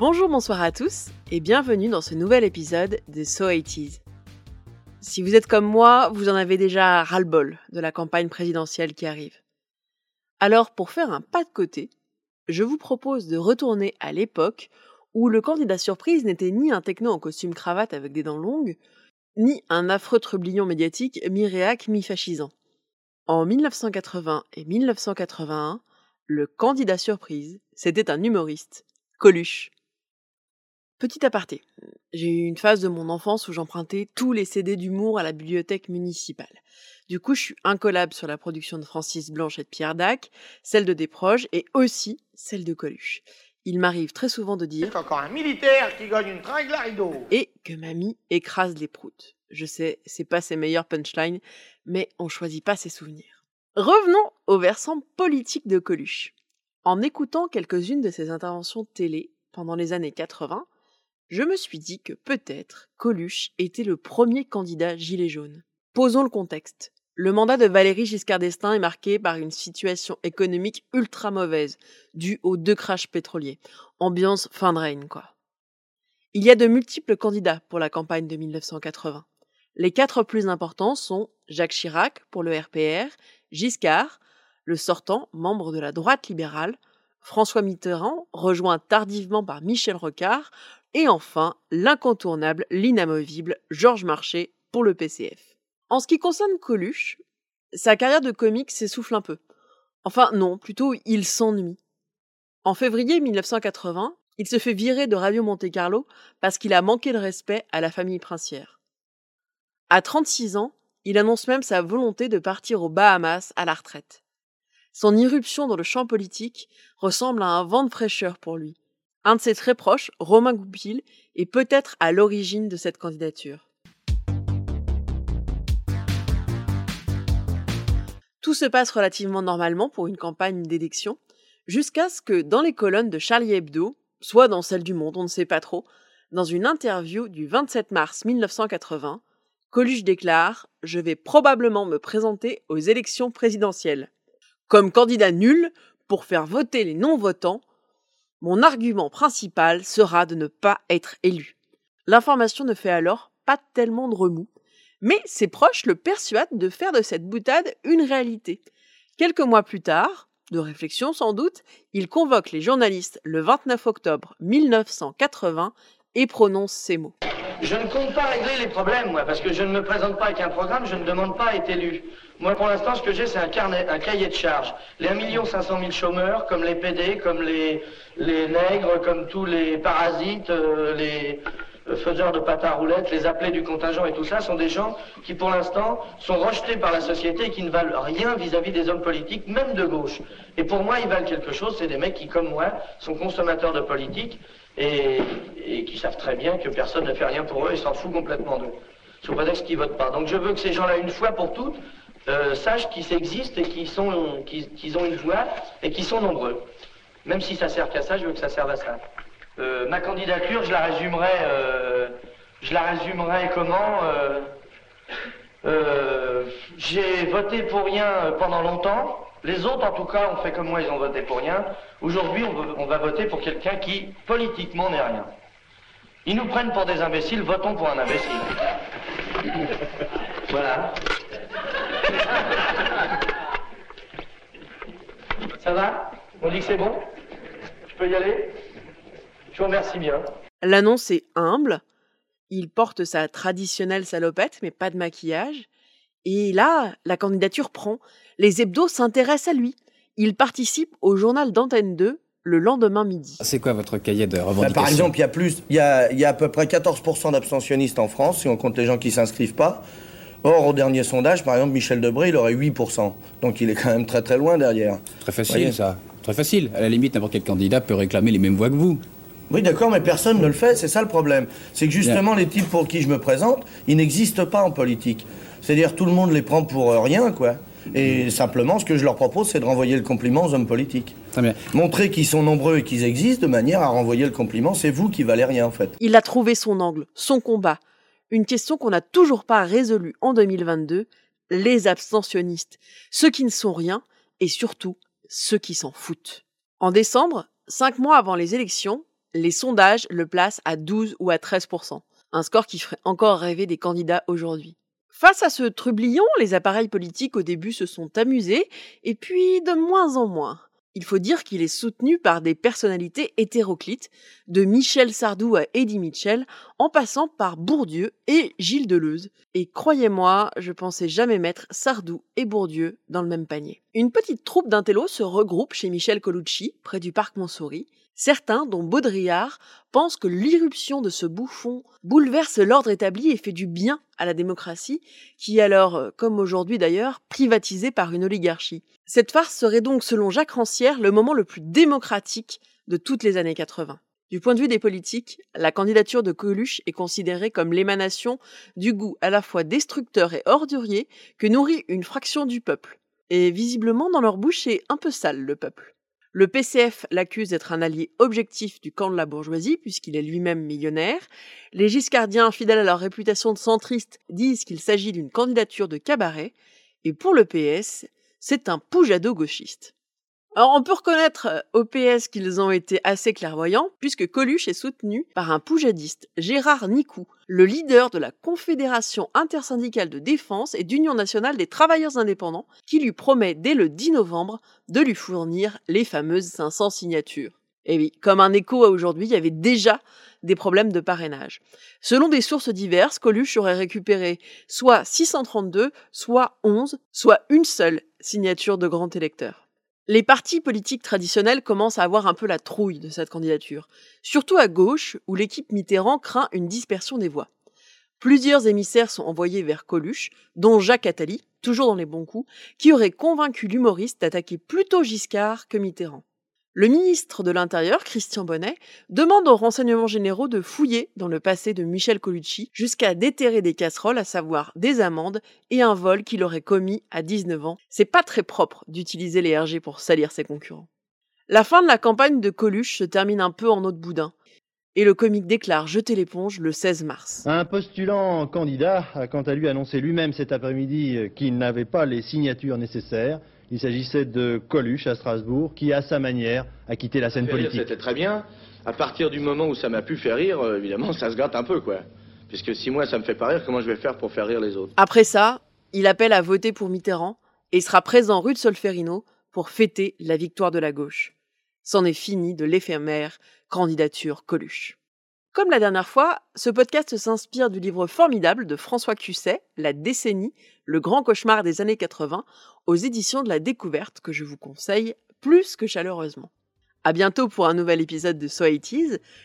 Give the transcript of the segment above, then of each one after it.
Bonjour, bonsoir à tous et bienvenue dans ce nouvel épisode de So 80 Si vous êtes comme moi, vous en avez déjà ras-le-bol de la campagne présidentielle qui arrive. Alors, pour faire un pas de côté, je vous propose de retourner à l'époque où le candidat surprise n'était ni un techno en costume cravate avec des dents longues, ni un affreux trublion médiatique mi-réac mi-fascisant. En 1980 et 1981, le candidat surprise, c'était un humoriste, Coluche. Petit aparté, j'ai eu une phase de mon enfance où j'empruntais tous les CD d'humour à la bibliothèque municipale. Du coup, je suis incollable sur la production de Francis Blanche et de Pierre Dac, celle de Desproges et aussi celle de Coluche. Il m'arrive très souvent de dire encore un militaire qui gagne une tringle à rideau. et que mamie écrase les proutes. Je sais, c'est pas ses meilleures punchlines, mais on choisit pas ses souvenirs. Revenons au versant politique de Coluche. En écoutant quelques-unes de ses interventions télé pendant les années 80, je me suis dit que peut-être Coluche était le premier candidat gilet jaune. Posons le contexte. Le mandat de Valéry Giscard d'Estaing est marqué par une situation économique ultra mauvaise, due aux deux crashs pétroliers. Ambiance fin de règne, quoi. Il y a de multiples candidats pour la campagne de 1980. Les quatre plus importants sont Jacques Chirac pour le RPR, Giscard, le sortant, membre de la droite libérale, François Mitterrand, rejoint tardivement par Michel Rocard, et enfin, l'incontournable, l'inamovible Georges Marchais pour le PCF. En ce qui concerne Coluche, sa carrière de comique s'essouffle un peu. Enfin non, plutôt il s'ennuie. En février 1980, il se fait virer de Radio Monte Carlo parce qu'il a manqué de respect à la famille princière. À 36 ans, il annonce même sa volonté de partir aux Bahamas à la retraite. Son irruption dans le champ politique ressemble à un vent de fraîcheur pour lui. Un de ses très proches, Romain Goupil, est peut-être à l'origine de cette candidature. Tout se passe relativement normalement pour une campagne d'élection, jusqu'à ce que dans les colonnes de Charlie Hebdo, soit dans celles du Monde, on ne sait pas trop, dans une interview du 27 mars 1980, Coluche déclare Je vais probablement me présenter aux élections présidentielles. Comme candidat nul, pour faire voter les non-votants, mon argument principal sera de ne pas être élu. L'information ne fait alors pas tellement de remous, mais ses proches le persuadent de faire de cette boutade une réalité. Quelques mois plus tard, de réflexion sans doute, il convoque les journalistes le 29 octobre 1980 et prononce ces mots. Je ne compte pas régler les problèmes, moi, parce que je ne me présente pas avec un programme, je ne demande pas à être élu. Moi, pour l'instant, ce que j'ai, c'est un carnet, un cahier de charges. Les 1 500 000 chômeurs, comme les PD, comme les, les nègres, comme tous les parasites, euh, les faiseurs de pâte à roulettes, les appelés du contingent et tout ça, sont des gens qui, pour l'instant, sont rejetés par la société et qui ne valent rien vis-à-vis des hommes politiques, même de gauche. Et pour moi, ils valent quelque chose. C'est des mecs qui, comme moi, sont consommateurs de politique et, et qui savent très bien que personne ne fait rien pour eux et s'en fout complètement d'eux. Sous prétexte qu'ils votent pas. Donc je veux que ces gens-là, une fois pour toutes, euh, sachent qu'ils existent et qu'ils sont, qu'ils, qu'ils ont une voix et qu'ils sont nombreux. Même si ça sert qu'à ça, je veux que ça serve à ça. Euh, ma candidature, je la résumerai, euh, je la résumerai comment euh, J'ai voté pour rien pendant longtemps. Les autres, en tout cas, ont fait comme moi, ils ont voté pour rien. Aujourd'hui, on, on va voter pour quelqu'un qui, politiquement, n'est rien. Ils nous prennent pour des imbéciles, votons pour un imbécile. voilà. Ça va? On dit que c'est bon? Je peux y aller? Je vous remercie bien. L'annonce est humble. Il porte sa traditionnelle salopette, mais pas de maquillage. Et là, la candidature prend. Les hebdos s'intéressent à lui. Il participe au journal d'Antenne 2 le lendemain midi. C'est quoi votre cahier de Bah, revendications? par exemple, il y a plus, il y a, il y a à peu près 14% d'abstentionnistes en France, si on compte les gens qui s'inscrivent pas. Or, au dernier sondage, par exemple, Michel Debré, il aurait 8%. Donc, il est quand même très très loin derrière. Très facile, ça. Très facile. À la limite, n'importe quel candidat peut réclamer les mêmes voix que vous. Oui, d'accord, mais personne ne le fait, c'est ça le problème. C'est que justement, les types pour qui je me présente, ils n'existent pas en politique. C'est-à-dire, tout le monde les prend pour euh, rien, quoi. Et simplement, ce que je leur propose, c'est de renvoyer le compliment aux hommes politiques. Très bien. Montrer qu'ils sont nombreux et qu'ils existent de manière à renvoyer le compliment. C'est vous qui valez rien, en fait. Il a trouvé son angle, son combat. Une question qu'on n'a toujours pas résolue en 2022, les abstentionnistes. Ceux qui ne sont rien et surtout ceux qui s'en foutent. En décembre, cinq mois avant les élections, Les sondages le placent à 12 ou à 13%, un score qui ferait encore rêver des candidats aujourd'hui. Face à ce trublion, les appareils politiques au début se sont amusés, et puis de moins en moins. Il faut dire qu'il est soutenu par des personnalités hétéroclites, de Michel Sardou à Eddie Mitchell, en passant par Bourdieu et Gilles Deleuze. Et croyez-moi, je pensais jamais mettre Sardou et Bourdieu dans le même panier. Une petite troupe d'intellos se regroupe chez Michel Colucci, près du parc Montsouris. Certains, dont Baudrillard, pensent que l'irruption de ce bouffon bouleverse l'ordre établi et fait du bien à la démocratie, qui est alors, euh, comme aujourd'hui d'ailleurs, privatisée par une oligarchie. Cette farce serait donc, selon Jacques Rancière, le moment le plus démocratique de toutes les années 80. Du point de vue des politiques, la candidature de Coluche est considérée comme l'émanation du goût à la fois destructeur et ordurier que nourrit une fraction du peuple. Et visiblement, dans leur bouche, c'est un peu sale, le peuple. Le PCF l'accuse d'être un allié objectif du camp de la bourgeoisie, puisqu'il est lui-même millionnaire. Les giscardiens, fidèles à leur réputation de centristes, disent qu'il s'agit d'une candidature de cabaret. Et pour le PS, c'est un poujado gauchiste. On peut reconnaître euh, au PS qu'ils ont été assez clairvoyants, puisque Coluche est soutenu par un poujadiste, Gérard Nicou, le leader de la Confédération intersyndicale de défense et d'Union nationale des travailleurs indépendants, qui lui promet dès le 10 novembre de lui fournir les fameuses 500 signatures. Et oui, comme un écho à aujourd'hui, il y avait déjà des problèmes de parrainage. Selon des sources diverses, Coluche aurait récupéré soit 632, soit 11, soit une seule signature de grand électeur. Les partis politiques traditionnels commencent à avoir un peu la trouille de cette candidature, surtout à gauche où l'équipe Mitterrand craint une dispersion des voix. Plusieurs émissaires sont envoyés vers Coluche, dont Jacques Attali, toujours dans les bons coups, qui aurait convaincu l'humoriste d'attaquer plutôt Giscard que Mitterrand. Le ministre de l'Intérieur, Christian Bonnet, demande aux renseignements généraux de fouiller dans le passé de Michel Colucci jusqu'à déterrer des casseroles, à savoir des amendes et un vol qu'il aurait commis à 19 ans. C'est pas très propre d'utiliser les RG pour salir ses concurrents. La fin de la campagne de Coluche se termine un peu en eau de boudin. Et le comique déclare jeter l'éponge le 16 mars. Un postulant candidat a quant à lui annoncé lui-même cet après-midi qu'il n'avait pas les signatures nécessaires il s'agissait de Coluche à Strasbourg, qui, à sa manière, a quitté la scène politique. C'était très bien. À partir du moment où ça m'a pu faire rire, euh, évidemment, ça se gâte un peu, quoi. Puisque si moi ça me fait pas rire, comment je vais faire pour faire rire les autres? Après ça, il appelle à voter pour Mitterrand et sera présent rue de Solferino pour fêter la victoire de la gauche. C'en est fini de l'éphémère candidature Coluche. Comme la dernière fois, ce podcast s'inspire du livre formidable de François Cusset, La décennie, le grand cauchemar des années 80, aux éditions de la découverte que je vous conseille plus que chaleureusement. À bientôt pour un nouvel épisode de So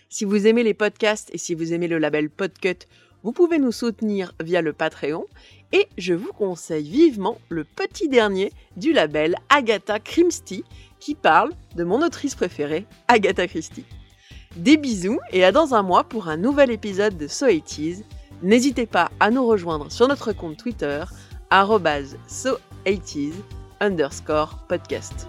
Si vous aimez les podcasts et si vous aimez le label Podcut, vous pouvez nous soutenir via le Patreon et je vous conseille vivement le petit dernier du label Agatha Christie qui parle de mon autrice préférée, Agatha Christie. Des bisous et à dans un mois pour un nouvel épisode de So N'hésitez pas à nous rejoindre sur notre compte Twitter, so underscore podcast.